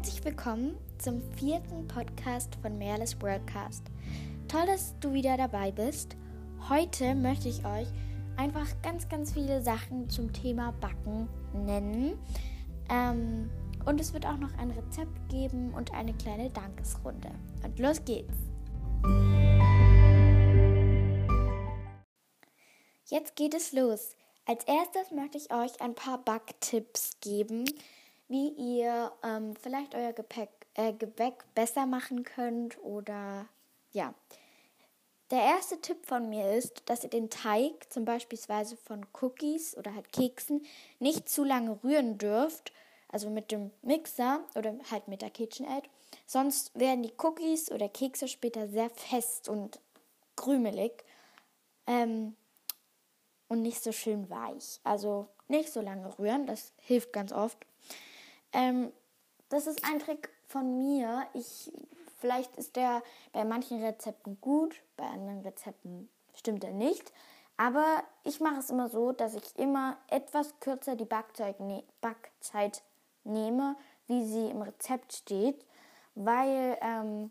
Herzlich willkommen zum vierten Podcast von Merles Worldcast. Toll, dass du wieder dabei bist. Heute möchte ich euch einfach ganz, ganz viele Sachen zum Thema Backen nennen. Ähm, und es wird auch noch ein Rezept geben und eine kleine Dankesrunde. Und los geht's! Jetzt geht es los. Als erstes möchte ich euch ein paar Backtipps geben, wie ihr ähm, vielleicht euer Gepäck, äh, Gebäck besser machen könnt oder ja. Der erste Tipp von mir ist, dass ihr den Teig, zum Beispiel von Cookies oder halt Keksen, nicht zu lange rühren dürft, also mit dem Mixer oder halt mit der KitchenAid. Sonst werden die Cookies oder Kekse später sehr fest und krümelig ähm, und nicht so schön weich. Also nicht so lange rühren, das hilft ganz oft. Ähm, das ist ein Trick von mir. Ich, vielleicht ist der bei manchen Rezepten gut, bei anderen Rezepten stimmt er nicht. Aber ich mache es immer so, dass ich immer etwas kürzer die Backzeit, ne Backzeit nehme, wie sie im Rezept steht, weil ähm,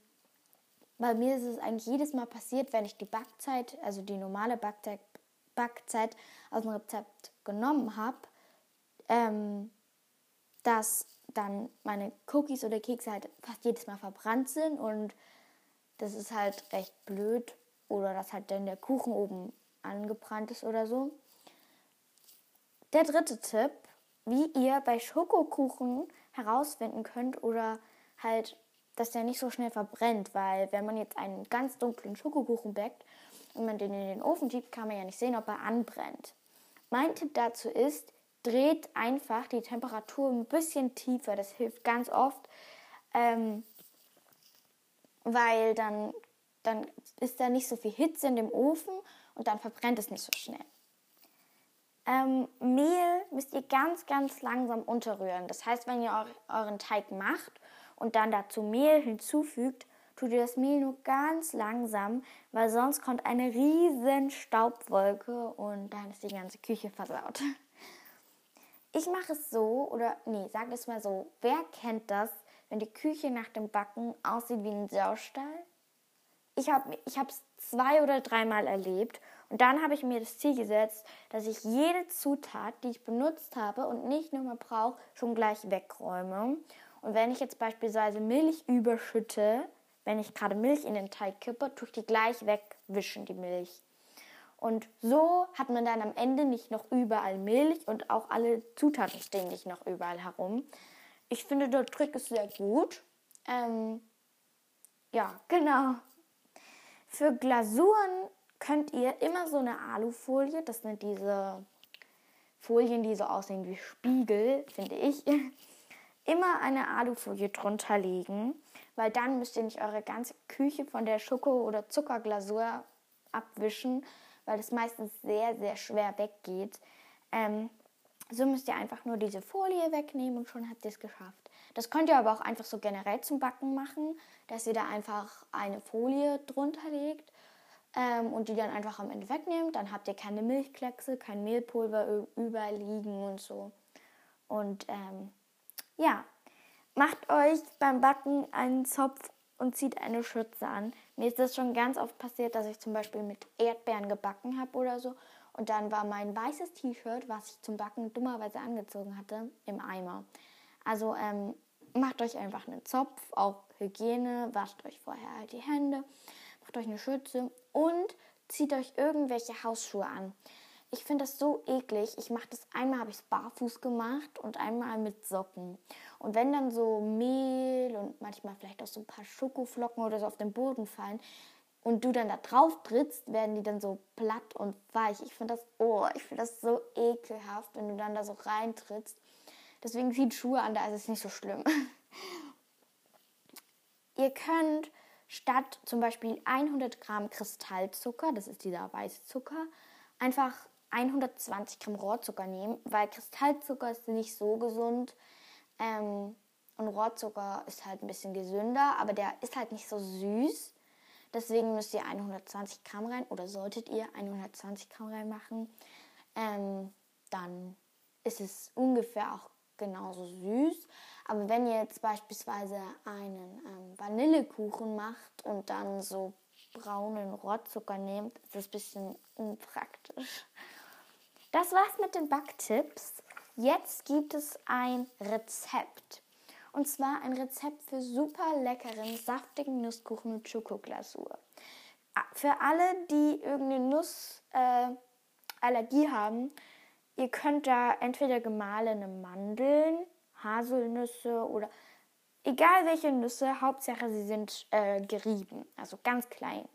bei mir ist es eigentlich jedes Mal passiert, wenn ich die Backzeit, also die normale Backzeit, Backzeit aus dem Rezept genommen habe, ähm, dass dann meine Cookies oder Kekse halt fast jedes Mal verbrannt sind und das ist halt recht blöd oder dass halt dann der Kuchen oben angebrannt ist oder so. Der dritte Tipp, wie ihr bei Schokokuchen herausfinden könnt oder halt, dass der nicht so schnell verbrennt, weil wenn man jetzt einen ganz dunklen Schokokuchen backt und man den in den Ofen schiebt, kann man ja nicht sehen, ob er anbrennt. Mein Tipp dazu ist, dreht einfach die Temperatur ein bisschen tiefer. Das hilft ganz oft, ähm, weil dann, dann ist da nicht so viel Hitze in dem Ofen und dann verbrennt es nicht so schnell. Ähm, Mehl müsst ihr ganz, ganz langsam unterrühren. Das heißt, wenn ihr euren Teig macht und dann dazu Mehl hinzufügt, tut ihr das Mehl nur ganz langsam, weil sonst kommt eine riesen Staubwolke und dann ist die ganze Küche versaut. Ich mache es so, oder nee, sag es mal so, wer kennt das, wenn die Küche nach dem Backen aussieht wie ein Saustall? Ich habe es zwei oder dreimal erlebt und dann habe ich mir das Ziel gesetzt, dass ich jede Zutat, die ich benutzt habe und nicht nochmal brauche, schon gleich wegräume. Und wenn ich jetzt beispielsweise Milch überschütte, wenn ich gerade Milch in den Teig kippe, tue ich die gleich wegwischen, die Milch. Und so hat man dann am Ende nicht noch überall Milch und auch alle Zutaten stehen nicht noch überall herum. Ich finde, der Trick ist sehr gut. Ähm, ja, genau. Für Glasuren könnt ihr immer so eine Alufolie, das sind diese Folien, die so aussehen wie Spiegel, finde ich, immer eine Alufolie drunter legen, weil dann müsst ihr nicht eure ganze Küche von der Schoko- oder Zuckerglasur abwischen, weil es meistens sehr, sehr schwer weggeht. Ähm, so müsst ihr einfach nur diese Folie wegnehmen und schon habt ihr es geschafft. Das könnt ihr aber auch einfach so generell zum Backen machen, dass ihr da einfach eine Folie drunter legt ähm, und die dann einfach am Ende wegnehmt. Dann habt ihr keine Milchkleckse, kein Mehlpulver überall liegen und so. Und ähm, ja, macht euch beim Backen einen Zopf und zieht eine Schürze an. Mir ist das schon ganz oft passiert, dass ich zum Beispiel mit Erdbeeren gebacken habe oder so. Und dann war mein weißes T-Shirt, was ich zum Backen dummerweise angezogen hatte, im Eimer. Also ähm, macht euch einfach einen Zopf, auch Hygiene, wascht euch vorher halt die Hände, macht euch eine Schürze und zieht euch irgendwelche Hausschuhe an. Ich finde das so eklig. Ich mache das einmal habe ich es barfuß gemacht und einmal mit Socken. Und wenn dann so Mehl und manchmal vielleicht auch so ein paar Schokoflocken oder so auf den Boden fallen und du dann da drauf trittst, werden die dann so platt und weich. Ich finde das, oh, ich finde das so ekelhaft, wenn du dann da so reintrittst. Deswegen zieht Schuhe an, da ist es nicht so schlimm. Ihr könnt statt zum Beispiel 100 Gramm Kristallzucker, das ist dieser weiße Zucker, einfach 120 Gramm Rohrzucker nehmen, weil Kristallzucker ist nicht so gesund. Ähm, und Rohrzucker ist halt ein bisschen gesünder, aber der ist halt nicht so süß. Deswegen müsst ihr 120 Gramm rein oder solltet ihr 120 Gramm reinmachen. Ähm, dann ist es ungefähr auch genauso süß. Aber wenn ihr jetzt beispielsweise einen ähm, Vanillekuchen macht und dann so braunen Rohrzucker nehmt, ist das ein bisschen unpraktisch. Das war's mit den Backtipps. Jetzt gibt es ein Rezept. Und zwar ein Rezept für super leckeren, saftigen Nusskuchen mit Schokoglasur. Ah, für alle, die irgendeine Nussallergie äh, haben, ihr könnt da entweder gemahlene Mandeln, Haselnüsse oder egal welche Nüsse, Hauptsache sie sind äh, gerieben, also ganz klein.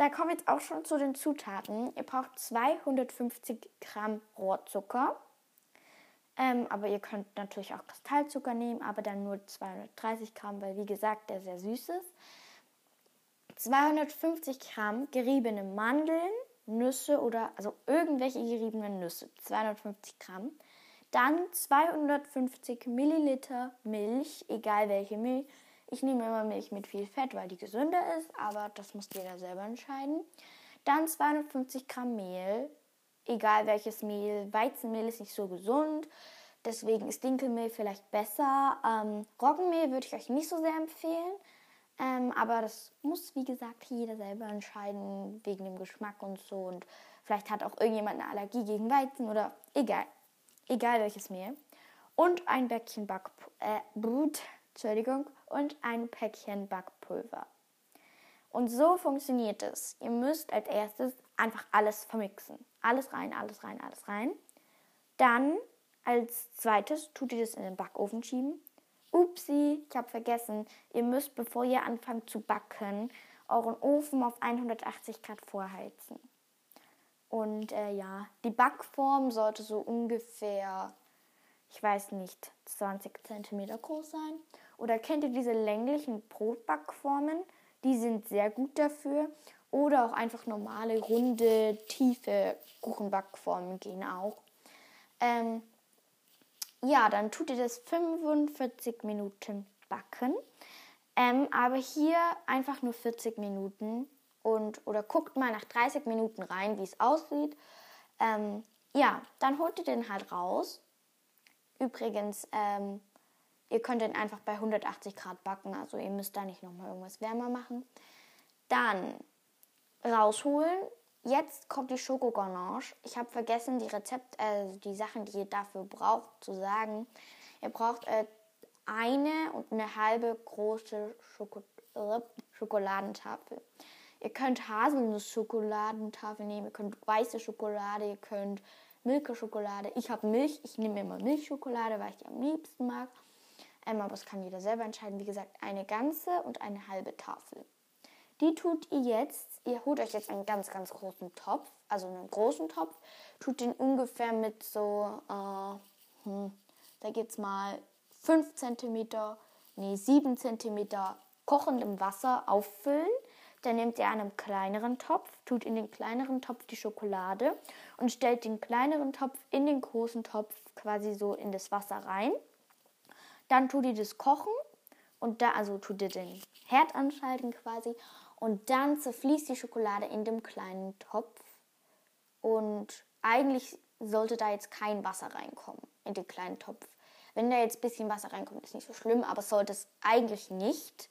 Da kommen wir jetzt auch schon zu den Zutaten. Ihr braucht 250 Gramm Rohrzucker. Ähm, aber ihr könnt natürlich auch Kristallzucker nehmen, aber dann nur 230 Gramm, weil wie gesagt, der sehr süß ist. 250 Gramm geriebene Mandeln, Nüsse oder also irgendwelche geriebenen Nüsse. 250 Gramm. Dann 250 Milliliter Milch, egal welche Milch. Ich nehme immer Milch mit viel Fett, weil die gesünder ist, aber das muss jeder selber entscheiden. Dann 250 Gramm Mehl, egal welches Mehl. Weizenmehl ist nicht so gesund, deswegen ist Dinkelmehl vielleicht besser. Ähm, Roggenmehl würde ich euch nicht so sehr empfehlen, ähm, aber das muss, wie gesagt, jeder selber entscheiden, wegen dem Geschmack und so. Und vielleicht hat auch irgendjemand eine Allergie gegen Weizen oder egal egal welches Mehl, und ein Päckchen Backpulver, äh, Entschuldigung, und ein Päckchen Backpulver. Und so funktioniert es. Ihr müsst als erstes einfach alles vermixen. Alles rein, alles rein, alles rein. Dann als zweites tut ihr das in den Backofen schieben. Upsi, ich habe vergessen, ihr müsst, bevor ihr anfangt zu backen, euren Ofen auf 180 Grad vorheizen. Und äh, ja, die Backform sollte so ungefähr, ich weiß nicht, 20 cm groß sein. Oder kennt ihr diese länglichen Brotbackformen? Die sind sehr gut dafür. Oder auch einfach normale, runde, tiefe Kuchenbackformen gehen auch. Ähm, ja, dann tut ihr das 45 Minuten backen. Ähm, aber hier einfach nur 40 Minuten und oder guckt mal nach 30 Minuten rein, wie es aussieht. Ähm, ja, dann holt ihr den halt raus. Übrigens, ähm, ihr könnt den einfach bei 180 Grad backen, also ihr müsst da nicht nochmal irgendwas wärmer machen. Dann rausholen. Jetzt kommt die Schokoganache. Ich habe vergessen, die Rezept, äh, die Sachen, die ihr dafür braucht, zu sagen. Ihr braucht äh, eine und eine halbe große Schoko äh, Schokoladentafel. Ihr könnt Haselnuss-Schokoladentafel nehmen, ihr könnt weiße Schokolade, ihr könnt Milka-Schokolade. Ich habe Milch, ich nehme immer Milchschokolade, weil ich die am liebsten mag. Ähm, aber das kann jeder selber entscheiden. Wie gesagt, eine ganze und eine halbe Tafel. Die tut ihr jetzt, ihr holt euch jetzt einen ganz, ganz großen Topf, also einen großen Topf, tut den ungefähr mit so, äh, hm, da geht's mal 5 cm, nee, 7 cm kochendem Wasser auffüllen. Dann nehmt ihr einen kleineren Topf, tut in den kleineren Topf die Schokolade und stellt den kleineren Topf in den großen Topf quasi so in das Wasser rein. Dann tut ihr das kochen und da, also tut ihr den Herd anschalten quasi und dann zerfließt die Schokolade in dem kleinen Topf und eigentlich sollte da jetzt kein Wasser reinkommen in den kleinen Topf. Wenn da jetzt ein bisschen Wasser reinkommt, ist nicht so schlimm, aber sollte es eigentlich nicht.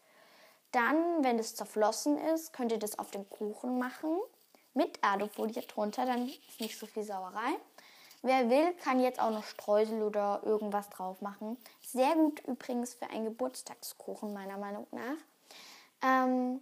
Dann, wenn es zerflossen ist, könnt ihr das auf den Kuchen machen. Mit Alufolie drunter, dann ist nicht so viel Sauerei. Wer will, kann jetzt auch noch Streusel oder irgendwas drauf machen. Sehr gut übrigens für einen Geburtstagskuchen, meiner Meinung nach. Ähm,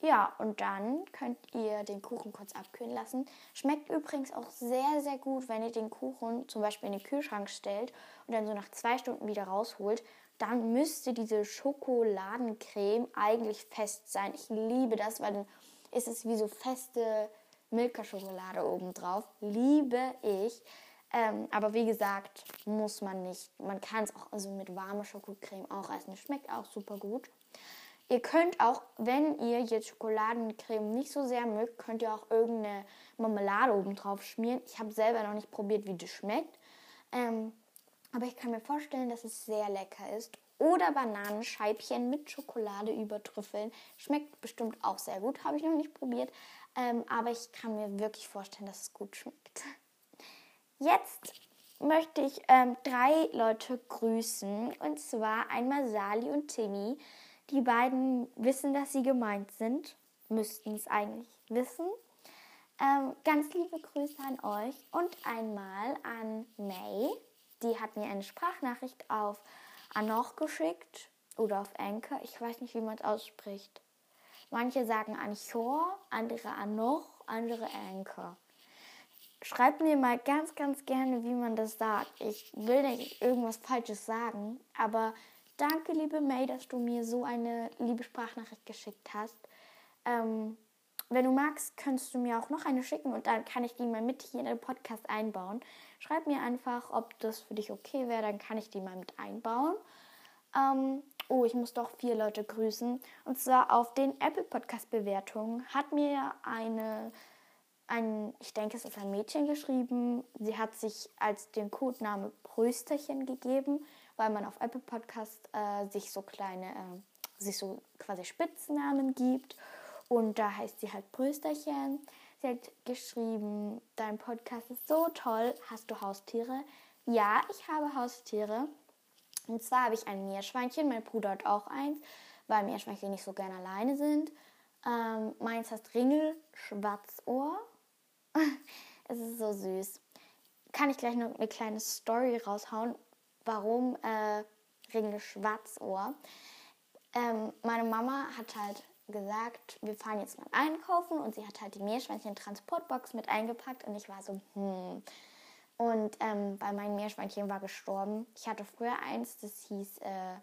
ja, und dann könnt ihr den Kuchen kurz abkühlen lassen. Schmeckt übrigens auch sehr, sehr gut, wenn ihr den Kuchen zum Beispiel in den Kühlschrank stellt und dann so nach zwei Stunden wieder rausholt dann müsste diese Schokoladencreme eigentlich fest sein. Ich liebe das, weil dann ist es wie so feste Milka-Schokolade obendrauf. Liebe ich. Ähm, aber wie gesagt, muss man nicht. Man kann es auch also mit warmer Schokocreme auch essen. Schmeckt auch super gut. Ihr könnt auch, wenn ihr jetzt Schokoladencreme nicht so sehr mögt, könnt ihr auch irgendeine Marmelade obendrauf schmieren. Ich habe selber noch nicht probiert, wie das schmeckt. Ähm, aber ich kann mir vorstellen, dass es sehr lecker ist. Oder Bananenscheibchen mit Schokolade übertrüffeln. Schmeckt bestimmt auch sehr gut. Habe ich noch nicht probiert. Ähm, aber ich kann mir wirklich vorstellen, dass es gut schmeckt. Jetzt möchte ich ähm, drei Leute grüßen. Und zwar einmal Sali und Timmy. Die beiden wissen, dass sie gemeint sind. Müssten es eigentlich wissen. Ähm, ganz liebe Grüße an euch und einmal an May. Die hat mir eine Sprachnachricht auf Anoch geschickt oder auf Anchor. Ich weiß nicht, wie man es ausspricht. Manche sagen Anchor, andere Anoch, andere Anchor. Schreibt mir mal ganz, ganz gerne, wie man das sagt. Ich will nicht irgendwas Falsches sagen, aber danke, liebe May, dass du mir so eine liebe Sprachnachricht geschickt hast. Ähm, wenn du magst, kannst du mir auch noch eine schicken und dann kann ich die mal mit hier in den Podcast einbauen. Schreib mir einfach, ob das für dich okay wäre, dann kann ich die mal mit einbauen. Ähm, oh, ich muss doch vier Leute grüßen. Und zwar auf den Apple Podcast Bewertungen hat mir eine ein, ich denke, es ist ein Mädchen geschrieben. Sie hat sich als den Codename Prösterchen gegeben, weil man auf Apple Podcast äh, sich so kleine, äh, sich so quasi Spitznamen gibt. Und da heißt sie halt Prösterchen. Sie hat geschrieben, dein Podcast ist so toll. Hast du Haustiere? Ja, ich habe Haustiere. Und zwar habe ich ein Meerschweinchen. Mein Bruder hat auch eins, weil Meerschweinchen nicht so gerne alleine sind. Ähm, meins heißt Ringel Schwarzohr. es ist so süß. Kann ich gleich noch eine kleine Story raushauen, warum äh, Ringel Schwarzohr. Ähm, meine Mama hat halt gesagt, wir fahren jetzt mal einkaufen und sie hat halt die Meerschweinchen Transportbox mit eingepackt und ich war so, hm. Und ähm, weil mein Meerschweinchen war gestorben. Ich hatte früher eins, das hieß äh,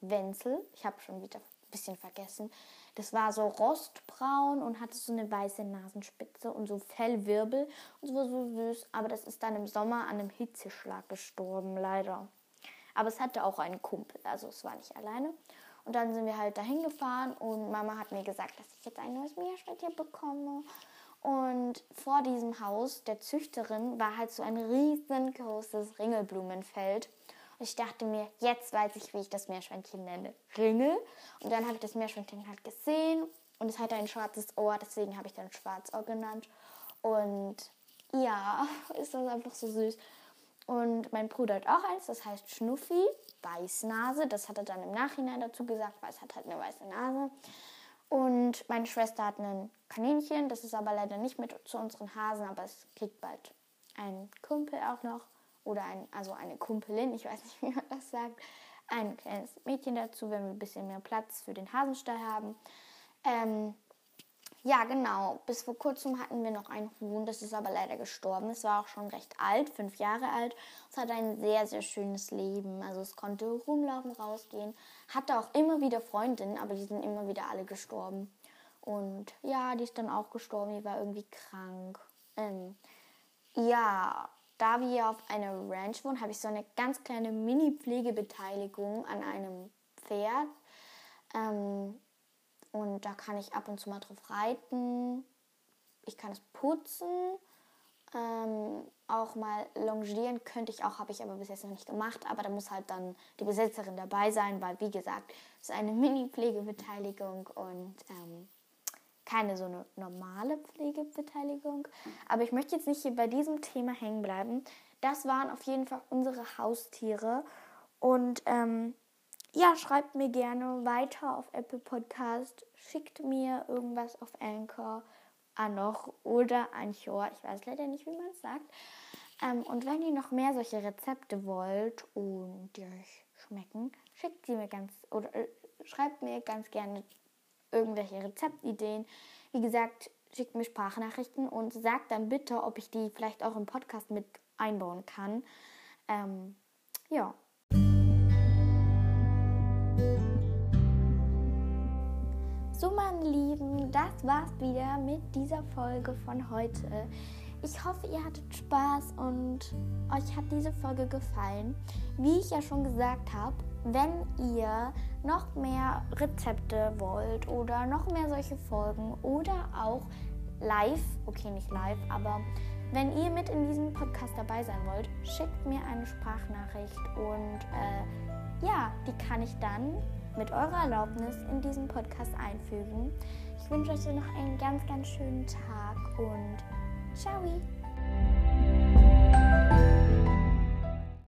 Wenzel. Ich habe schon wieder ein bisschen vergessen. Das war so rostbraun und hatte so eine weiße Nasenspitze und so Fellwirbel. Und es war so süß. Aber das ist dann im Sommer an einem Hitzeschlag gestorben, leider. Aber es hatte auch einen Kumpel, also es war nicht alleine. Und dann sind wir halt dahin gefahren und Mama hat mir gesagt, dass ich jetzt ein neues Meerschweinchen bekomme. Und vor diesem Haus der Züchterin war halt so ein riesengroßes Ringelblumenfeld. Und ich dachte mir, jetzt weiß ich, wie ich das Meerschweinchen nenne. Ringel. Und dann habe ich das Meerschweinchen halt gesehen und es hatte ein schwarzes Ohr, deswegen habe ich dann Schwarzohr genannt. Und ja, ist das einfach so süß. Und mein Bruder hat auch eins, das heißt Schnuffi, Weißnase. Das hat er dann im Nachhinein dazu gesagt, weil es hat halt eine weiße Nase. Und meine Schwester hat ein Kaninchen, das ist aber leider nicht mit zu unseren Hasen, aber es kriegt bald einen Kumpel auch noch oder ein, also eine Kumpelin, ich weiß nicht, wie man das sagt, ein kleines Mädchen dazu, wenn wir ein bisschen mehr Platz für den Hasenstall haben. Ähm, ja, genau. Bis vor kurzem hatten wir noch ein Huhn, das ist aber leider gestorben. Es war auch schon recht alt, fünf Jahre alt. Es hatte ein sehr, sehr schönes Leben. Also es konnte rumlaufen, rausgehen. Hatte auch immer wieder Freundinnen, aber die sind immer wieder alle gestorben. Und ja, die ist dann auch gestorben, die war irgendwie krank. Ähm, ja, da wir auf einer Ranch wohnen, habe ich so eine ganz kleine Mini-Pflegebeteiligung an einem Pferd. Ähm, und da kann ich ab und zu mal drauf reiten. Ich kann es putzen. Ähm, auch mal longieren könnte ich auch, habe ich aber bis jetzt noch nicht gemacht. Aber da muss halt dann die Besitzerin dabei sein, weil wie gesagt, es ist eine Mini-Pflegebeteiligung und ähm, keine so eine normale Pflegebeteiligung. Aber ich möchte jetzt nicht hier bei diesem Thema hängen bleiben. Das waren auf jeden Fall unsere Haustiere. Und ähm, ja, schreibt mir gerne weiter auf Apple Podcast. Schickt mir irgendwas auf Anchor, Anoch oder Anchor. Ich weiß leider nicht, wie man es sagt. Ähm, und wenn ihr noch mehr solche Rezepte wollt und die euch schmecken, schickt sie mir ganz oder äh, schreibt mir ganz gerne irgendwelche Rezeptideen. Wie gesagt, schickt mir Sprachnachrichten und sagt dann bitte, ob ich die vielleicht auch im Podcast mit einbauen kann. Ähm, ja. So, meine Lieben, das war's wieder mit dieser Folge von heute. Ich hoffe, ihr hattet Spaß und euch hat diese Folge gefallen. Wie ich ja schon gesagt habe, wenn ihr noch mehr Rezepte wollt oder noch mehr solche Folgen oder auch live, okay, nicht live, aber wenn ihr mit in diesem Podcast dabei sein wollt, schickt mir eine Sprachnachricht und äh, ja, die kann ich dann mit eurer Erlaubnis in diesen Podcast einfügen. Ich wünsche euch noch einen ganz, ganz schönen Tag und ciao!